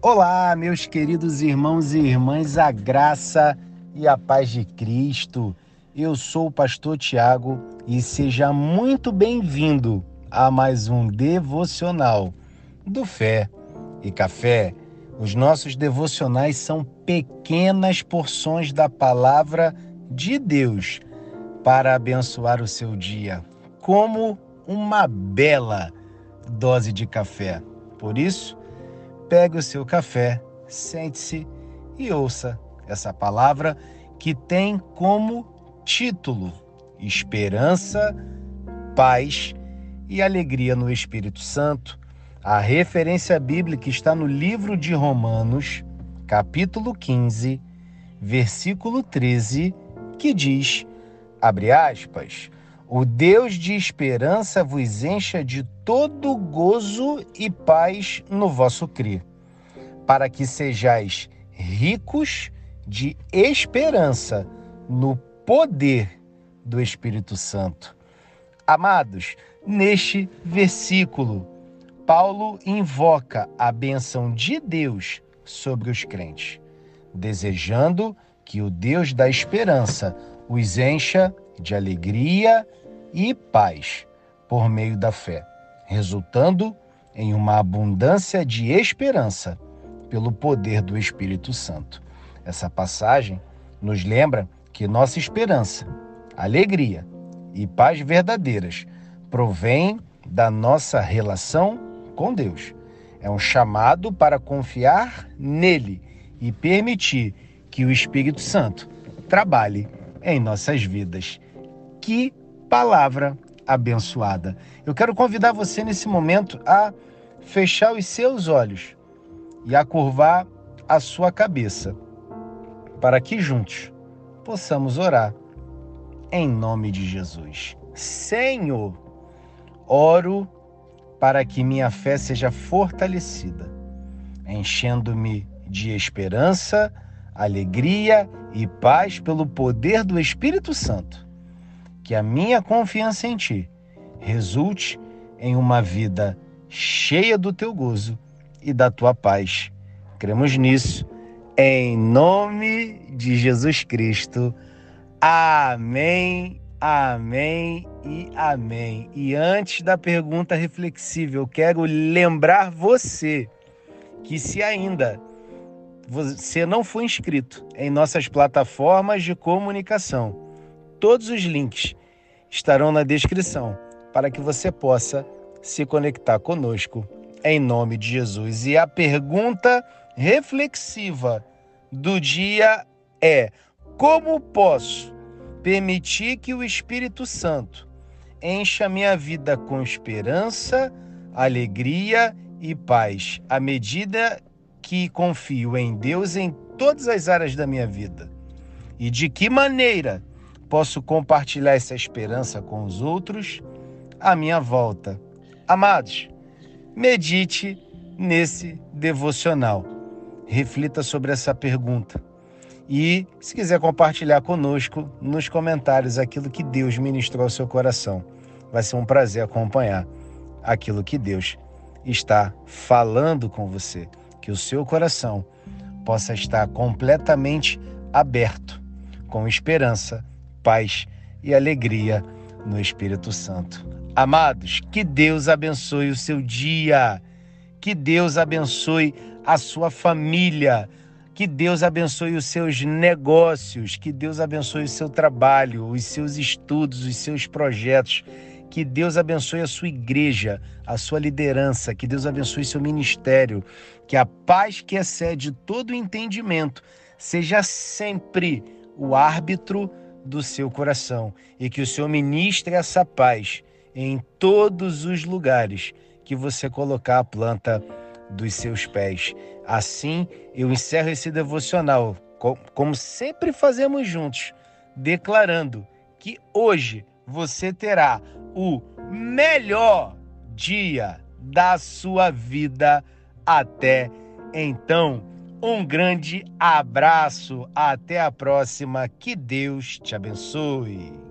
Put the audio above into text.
Olá, meus queridos irmãos e irmãs, a graça e a paz de Cristo. Eu sou o pastor Tiago e seja muito bem-vindo a mais um devocional do Fé e Café. Os nossos devocionais são pequenas porções da palavra de Deus para abençoar o seu dia, como uma bela dose de café. Por isso, pegue o seu café, sente-se e ouça essa palavra que tem como título Esperança, Paz e Alegria no Espírito Santo. A referência bíblica está no livro de Romanos, capítulo 15, versículo 13, que diz: abre aspas, o Deus de esperança vos encha de todo gozo e paz no vosso crer, para que sejais ricos de esperança no poder do Espírito Santo. Amados, neste versículo, Paulo invoca a benção de Deus sobre os crentes, desejando que o Deus da esperança os encha de alegria e paz por meio da fé, resultando em uma abundância de esperança pelo poder do Espírito Santo. Essa passagem nos lembra que nossa esperança, alegria e paz verdadeiras provém da nossa relação com Deus. É um chamado para confiar nele e permitir que o Espírito Santo trabalhe em nossas vidas. Que palavra abençoada. Eu quero convidar você nesse momento a fechar os seus olhos e a curvar a sua cabeça, para que juntos possamos orar em nome de Jesus. Senhor, oro para que minha fé seja fortalecida, enchendo-me de esperança, alegria e paz pelo poder do Espírito Santo que a minha confiança em Ti resulte em uma vida cheia do Teu gozo e da Tua paz. Cremos nisso, em nome de Jesus Cristo. Amém, amém e amém. E antes da pergunta reflexiva, eu quero lembrar você que se ainda você não foi inscrito em nossas plataformas de comunicação, Todos os links estarão na descrição para que você possa se conectar conosco em nome de Jesus. E a pergunta reflexiva do dia é: como posso permitir que o Espírito Santo encha minha vida com esperança, alegria e paz à medida que confio em Deus em todas as áreas da minha vida? E de que maneira posso compartilhar essa esperança com os outros à minha volta. Amados, medite nesse devocional. Reflita sobre essa pergunta. E, se quiser compartilhar conosco nos comentários aquilo que Deus ministrou ao seu coração, vai ser um prazer acompanhar aquilo que Deus está falando com você. Que o seu coração possa estar completamente aberto, com esperança paz e alegria no Espírito Santo. Amados, que Deus abençoe o seu dia, que Deus abençoe a sua família, que Deus abençoe os seus negócios, que Deus abençoe o seu trabalho, os seus estudos, os seus projetos. Que Deus abençoe a sua igreja, a sua liderança, que Deus abençoe seu ministério, que a paz que excede todo entendimento seja sempre o árbitro do seu coração e que o Senhor ministre essa paz em todos os lugares que você colocar a planta dos seus pés. Assim, eu encerro esse devocional, como sempre fazemos juntos, declarando que hoje você terá o melhor dia da sua vida até então. Um grande abraço, até a próxima, que Deus te abençoe.